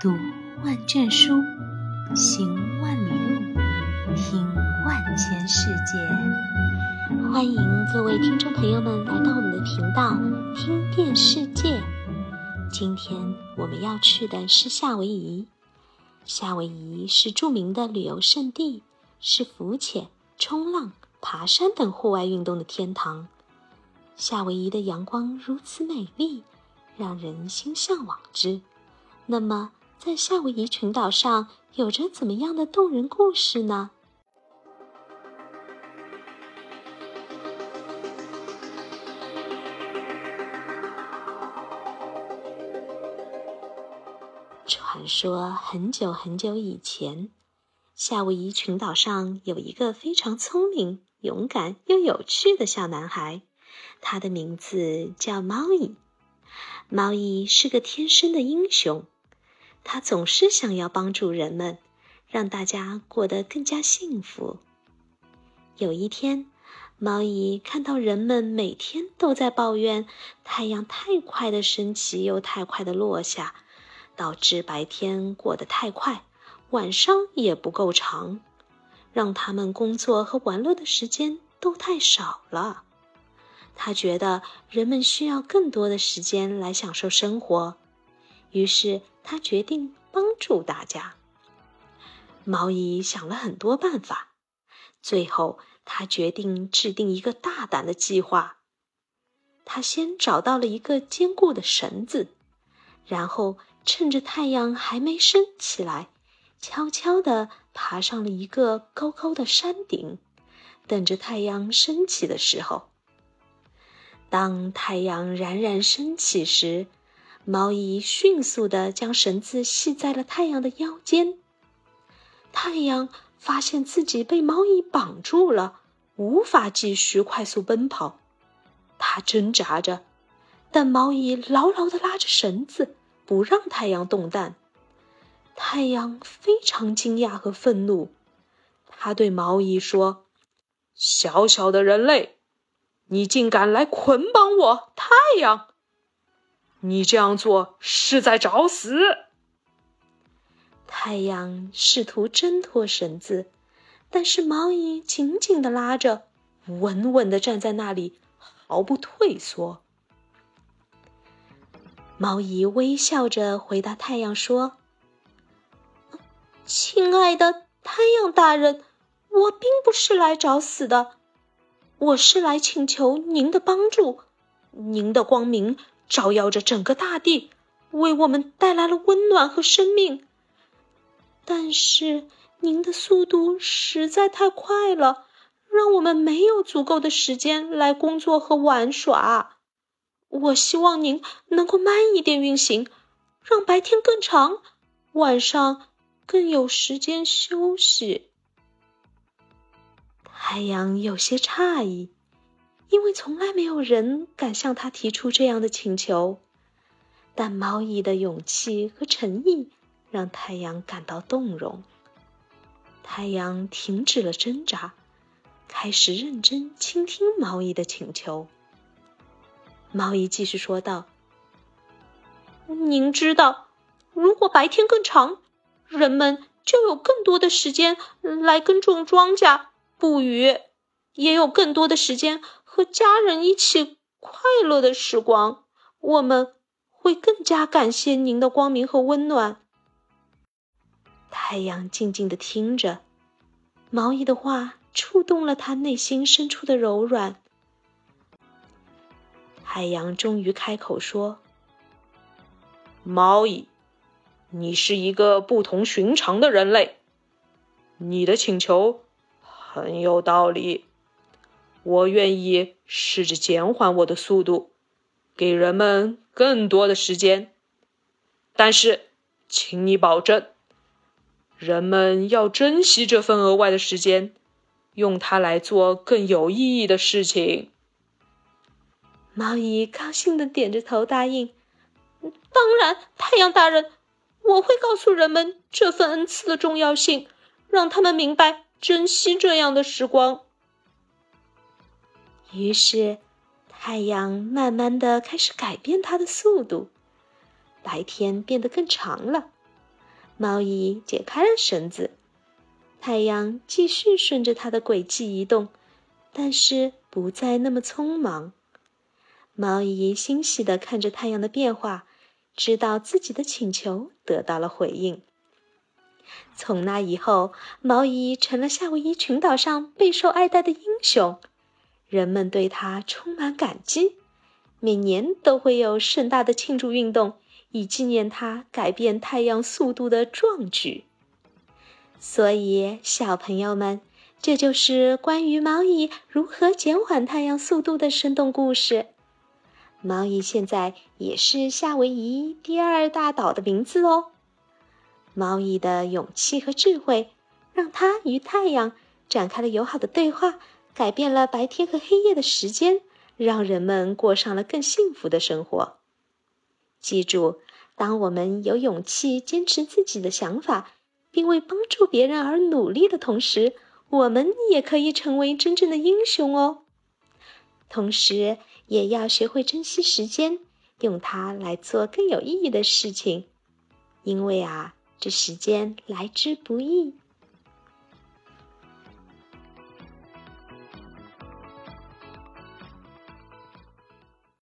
读万卷书，行万里路，听万千世界。欢迎各位听众朋友们来到我们的频道“听遍世界”。今天我们要去的是夏威夷。夏威夷是著名的旅游胜地，是浮潜、冲浪、爬山等户外运动的天堂。夏威夷的阳光如此美丽，让人心向往之。那么，在夏威夷群岛上有着怎么样的动人故事呢？传说很久很久以前，夏威夷群岛上有一个非常聪明、勇敢又有趣的小男孩，他的名字叫猫伊。猫伊是个天生的英雄。他总是想要帮助人们，让大家过得更加幸福。有一天，猫姨看到人们每天都在抱怨太阳太快的升起，又太快的落下，导致白天过得太快，晚上也不够长，让他们工作和玩乐的时间都太少了。他觉得人们需要更多的时间来享受生活。于是他决定帮助大家。毛姨想了很多办法，最后他决定制定一个大胆的计划。他先找到了一个坚固的绳子，然后趁着太阳还没升起来，悄悄地爬上了一个高高的山顶，等着太阳升起的时候。当太阳冉冉升起时，毛姨迅速地将绳子系在了太阳的腰间。太阳发现自己被毛姨绑住了，无法继续快速奔跑。它挣扎着，但毛姨牢牢地拉着绳子，不让太阳动弹。太阳非常惊讶和愤怒，他对毛姨说：“小小的人类，你竟敢来捆绑我，太阳！”你这样做是在找死！太阳试图挣脱绳子，但是毛衣紧紧的拉着，稳稳的站在那里，毫不退缩。毛衣微笑着回答太阳说：“亲爱的太阳大人，我并不是来找死的，我是来请求您的帮助，您的光明。”照耀着整个大地，为我们带来了温暖和生命。但是您的速度实在太快了，让我们没有足够的时间来工作和玩耍。我希望您能够慢一点运行，让白天更长，晚上更有时间休息。太阳有些诧异。因为从来没有人敢向他提出这样的请求，但毛衣的勇气和诚意让太阳感到动容。太阳停止了挣扎，开始认真倾听毛衣的请求。毛衣继续说道：“您知道，如果白天更长，人们就有更多的时间来耕种庄稼、捕鱼，也有更多的时间。”和家人一起快乐的时光，我们会更加感谢您的光明和温暖。太阳静静的听着，毛衣的话触动了他内心深处的柔软。太阳终于开口说：“毛衣，你是一个不同寻常的人类，你的请求很有道理。”我愿意试着减缓我的速度，给人们更多的时间。但是，请你保证，人们要珍惜这份额外的时间，用它来做更有意义的事情。猫姨高兴的点着头答应：“当然，太阳大人，我会告诉人们这份恩赐的重要性，让他们明白珍惜这样的时光。”于是，太阳慢慢的开始改变它的速度，白天变得更长了，猫姨解开了绳子，太阳继续顺着它的轨迹移动，但是不再那么匆忙。猫姨欣喜地看着太阳的变化，知道自己的请求得到了回应。从那以后，毛姨成了夏威夷群岛上备受爱戴的英雄，人们对它充满感激。每年都会有盛大的庆祝运动，以纪念它改变太阳速度的壮举。所以，小朋友们，这就是关于毛蚁如何减缓太阳速度的生动故事。毛蚁现在也是夏威夷第二大岛的名字哦。毛蚁的勇气和智慧，让它与太阳展开了友好的对话，改变了白天和黑夜的时间。让人们过上了更幸福的生活。记住，当我们有勇气坚持自己的想法，并为帮助别人而努力的同时，我们也可以成为真正的英雄哦。同时，也要学会珍惜时间，用它来做更有意义的事情。因为啊，这时间来之不易。